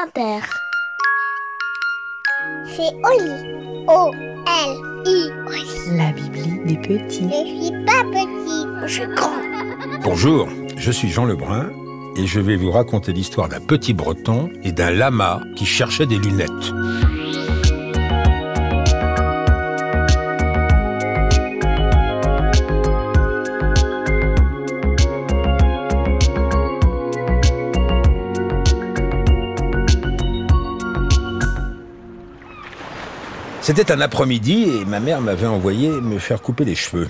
Inter. C'est Oli. O-L-I. La Bibli des petits. Je suis pas petit, je suis grand. Bonjour, je suis Jean Lebrun et je vais vous raconter l'histoire d'un petit breton et d'un lama qui cherchait des lunettes. C'était un après-midi et ma mère m'avait envoyé me faire couper les cheveux.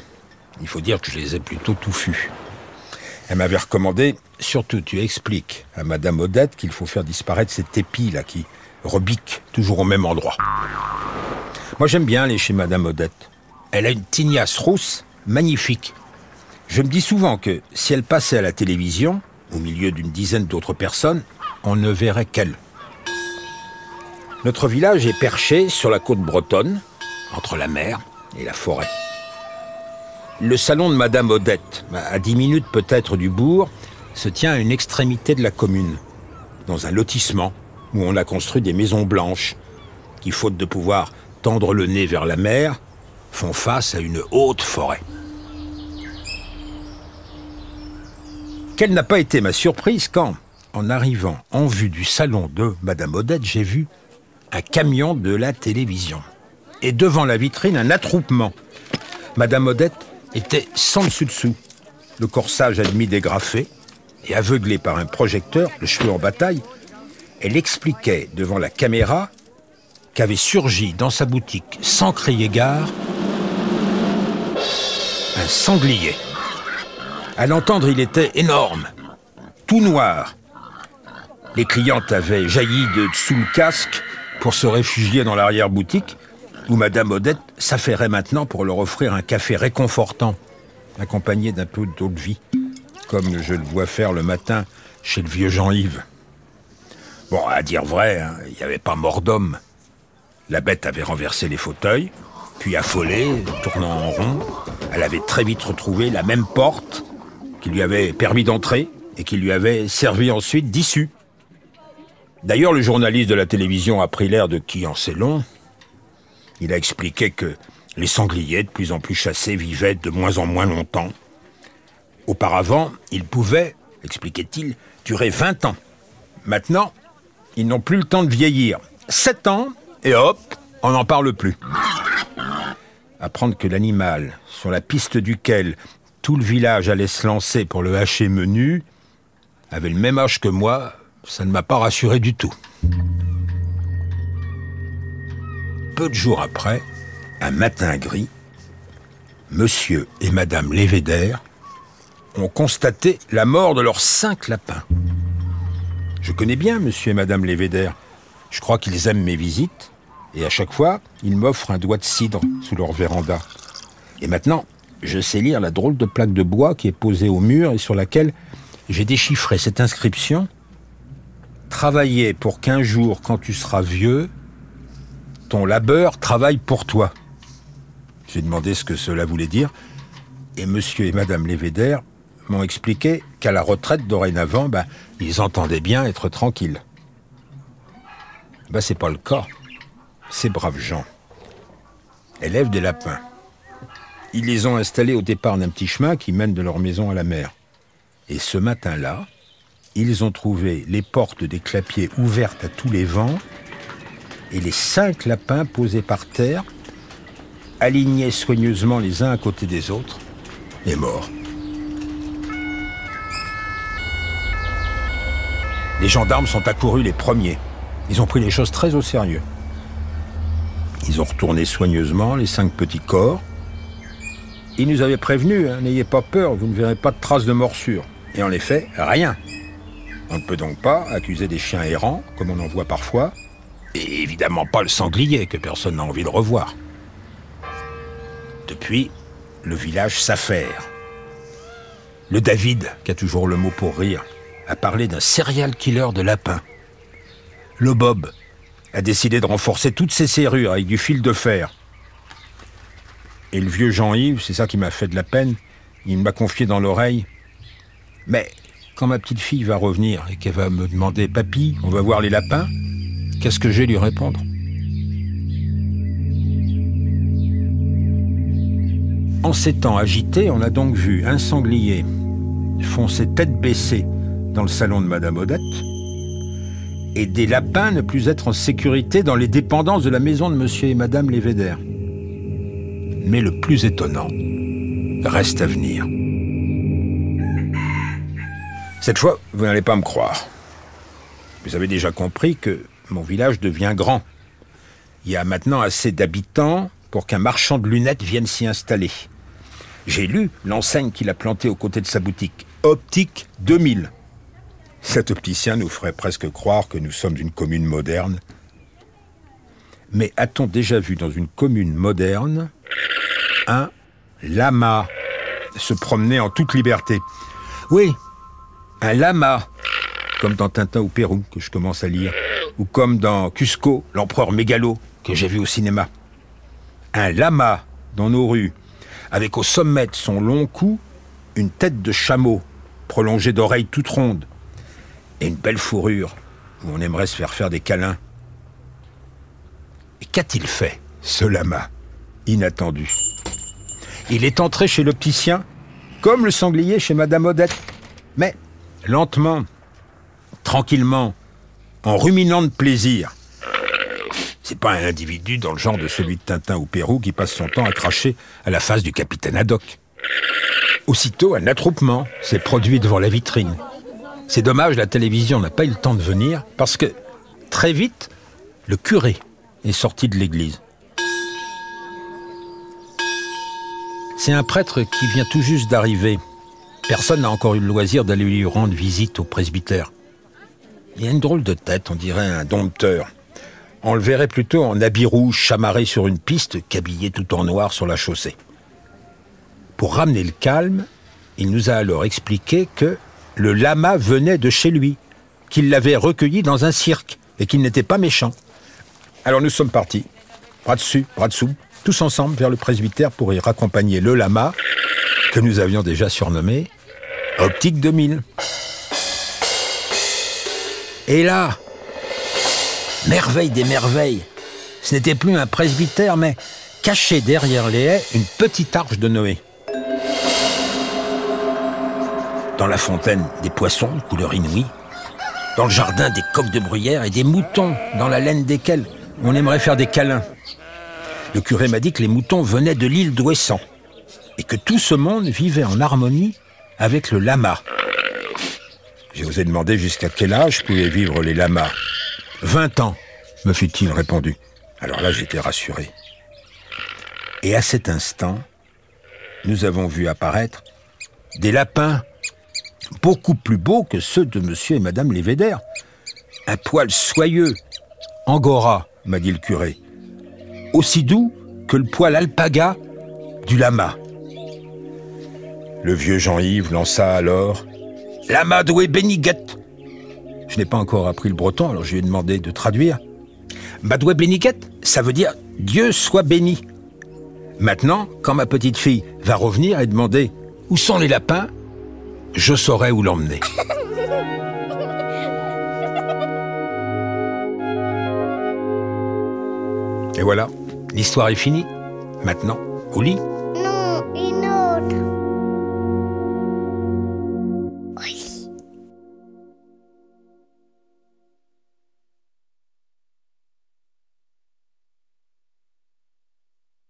Il faut dire que je les ai plutôt touffus. Elle m'avait recommandé, surtout tu expliques à Madame Odette qu'il faut faire disparaître cet épi là qui rebique toujours au même endroit. Moi j'aime bien aller chez Madame Odette. Elle a une tignasse rousse magnifique. Je me dis souvent que si elle passait à la télévision, au milieu d'une dizaine d'autres personnes, on ne verrait qu'elle. Notre village est perché sur la côte bretonne, entre la mer et la forêt. Le salon de Madame Odette, à dix minutes peut-être du bourg, se tient à une extrémité de la commune, dans un lotissement où on a construit des maisons blanches qui, faute de pouvoir tendre le nez vers la mer, font face à une haute forêt. Quelle n'a pas été ma surprise quand, en arrivant en vue du salon de Madame Odette, j'ai vu un camion de la télévision. Et devant la vitrine, un attroupement. Madame Odette était sans dessus-dessous. Le corsage à demi dégrafé et aveuglé par un projecteur, le cheveu en bataille, elle expliquait devant la caméra qu'avait surgi dans sa boutique, sans crier gare, un sanglier. À l'entendre, il était énorme, tout noir. Les clientes avaient jailli de sous le casque pour se réfugier dans l'arrière-boutique, où Madame Odette s'affairait maintenant pour leur offrir un café réconfortant, accompagné d'un peu d'eau de vie, comme je le vois faire le matin chez le vieux Jean-Yves. Bon, à dire vrai, hein, il n'y avait pas mort d'homme. La bête avait renversé les fauteuils, puis affolée, tournant en rond, elle avait très vite retrouvé la même porte qui lui avait permis d'entrer et qui lui avait servi ensuite d'issue. D'ailleurs, le journaliste de la télévision a pris l'air de qui en sait long. Il a expliqué que les sangliers, de plus en plus chassés, vivaient de moins en moins longtemps. Auparavant, ils pouvaient, expliquait-il, durer 20 ans. Maintenant, ils n'ont plus le temps de vieillir. 7 ans, et hop, on n'en parle plus. Apprendre que l'animal, sur la piste duquel tout le village allait se lancer pour le hacher menu, avait le même âge que moi, ça ne m'a pas rassuré du tout. Peu de jours après, un matin gris, monsieur et madame Lévéder ont constaté la mort de leurs cinq lapins. Je connais bien monsieur et madame Lévéder. Je crois qu'ils aiment mes visites. Et à chaque fois, ils m'offrent un doigt de cidre sous leur véranda. Et maintenant, je sais lire la drôle de plaque de bois qui est posée au mur et sur laquelle j'ai déchiffré cette inscription Travailler pour qu'un jour, quand tu seras vieux, ton labeur travaille pour toi. J'ai demandé ce que cela voulait dire, et monsieur et madame Lévéder m'ont expliqué qu'à la retraite, dorénavant, ben, ils entendaient bien être tranquilles. Ben, c'est pas le cas. Ces braves gens élèvent des lapins. Ils les ont installés au départ d'un petit chemin qui mène de leur maison à la mer. Et ce matin-là, ils ont trouvé les portes des clapiers ouvertes à tous les vents et les cinq lapins posés par terre, alignés soigneusement les uns à côté des autres, et morts. Les gendarmes sont accourus les premiers. Ils ont pris les choses très au sérieux. Ils ont retourné soigneusement les cinq petits corps. Ils nous avaient prévenus, hein, n'ayez pas peur, vous ne verrez pas de traces de morsure. Et en effet, rien. On ne peut donc pas accuser des chiens errants, comme on en voit parfois, et évidemment pas le sanglier que personne n'a envie de revoir. Depuis, le village s'affaire. Le David, qui a toujours le mot pour rire, a parlé d'un serial killer de lapins. Le Bob a décidé de renforcer toutes ses serrures avec du fil de fer. Et le vieux Jean-Yves, c'est ça qui m'a fait de la peine, il m'a confié dans l'oreille. Mais quand ma petite fille va revenir et qu'elle va me demander Papy, on va voir les lapins Qu'est-ce que j'ai lui répondre? En ces temps agités, on a donc vu un sanglier foncer tête baissée dans le salon de Madame Odette et des lapins ne plus être en sécurité dans les dépendances de la maison de Monsieur et Madame Lévéder. Mais le plus étonnant reste à venir. Cette fois, vous n'allez pas me croire. Vous avez déjà compris que mon village devient grand. Il y a maintenant assez d'habitants pour qu'un marchand de lunettes vienne s'y installer. J'ai lu l'enseigne qu'il a plantée aux côtés de sa boutique. Optique 2000. Cet opticien nous ferait presque croire que nous sommes une commune moderne. Mais a-t-on déjà vu dans une commune moderne un lama se promener en toute liberté? Oui, un lama, comme dans Tintin au Pérou, que je commence à lire, ou comme dans Cusco, l'empereur mégalo, que j'ai vu au cinéma. Un lama dans nos rues, avec au sommet de son long cou une tête de chameau, prolongée d'oreilles toutes rondes, et une belle fourrure où on aimerait se faire faire des câlins. Et qu'a-t-il fait, ce lama Inattendu? Il est entré chez l'opticien, comme le sanglier chez Madame Odette, mais lentement, tranquillement, en ruminant de plaisir. C'est pas un individu dans le genre de celui de Tintin ou Pérou qui passe son temps à cracher à la face du capitaine Haddock. Aussitôt, un attroupement s'est produit devant la vitrine. C'est dommage, la télévision n'a pas eu le temps de venir, parce que, très vite, le curé est sorti de l'église. C'est un prêtre qui vient tout juste d'arriver. Personne n'a encore eu le loisir d'aller lui rendre visite au presbytère. Il a une drôle de tête, on dirait un dompteur. On le verrait plutôt en habit rouge chamarré sur une piste qu'habillé tout en noir sur la chaussée. Pour ramener le calme, il nous a alors expliqué que le lama venait de chez lui, qu'il l'avait recueilli dans un cirque et qu'il n'était pas méchant. Alors nous sommes partis, bras dessus, bras dessous, tous ensemble vers le presbytère pour y raccompagner le lama, que nous avions déjà surnommé Optique 2000. Et là, merveille des merveilles, ce n'était plus un presbytère, mais caché derrière les haies, une petite arche de Noé. Dans la fontaine, des poissons de couleur inouïe. Dans le jardin, des coqs de bruyère et des moutons dans la laine desquels on aimerait faire des câlins. Le curé m'a dit que les moutons venaient de l'île d'Ouessant et que tout ce monde vivait en harmonie avec le lama. J'ai osé demander jusqu'à quel âge pouvaient vivre les lamas. Vingt ans, me fut-il répondu. Alors là, j'étais rassuré. Et à cet instant, nous avons vu apparaître des lapins beaucoup plus beaux que ceux de monsieur et madame Lévéder. Un poil soyeux, angora, m'a dit le curé. Aussi doux que le poil alpaga du lama. Le vieux Jean-Yves lança alors Lama doué Beniguet. Je n'ai pas encore appris le breton, alors je lui ai demandé de traduire. Madoué Beniguet, ça veut dire Dieu soit béni. Maintenant, quand ma petite fille va revenir et demander où sont les lapins, je saurai où l'emmener. Et voilà, l'histoire est finie. Maintenant, au lit.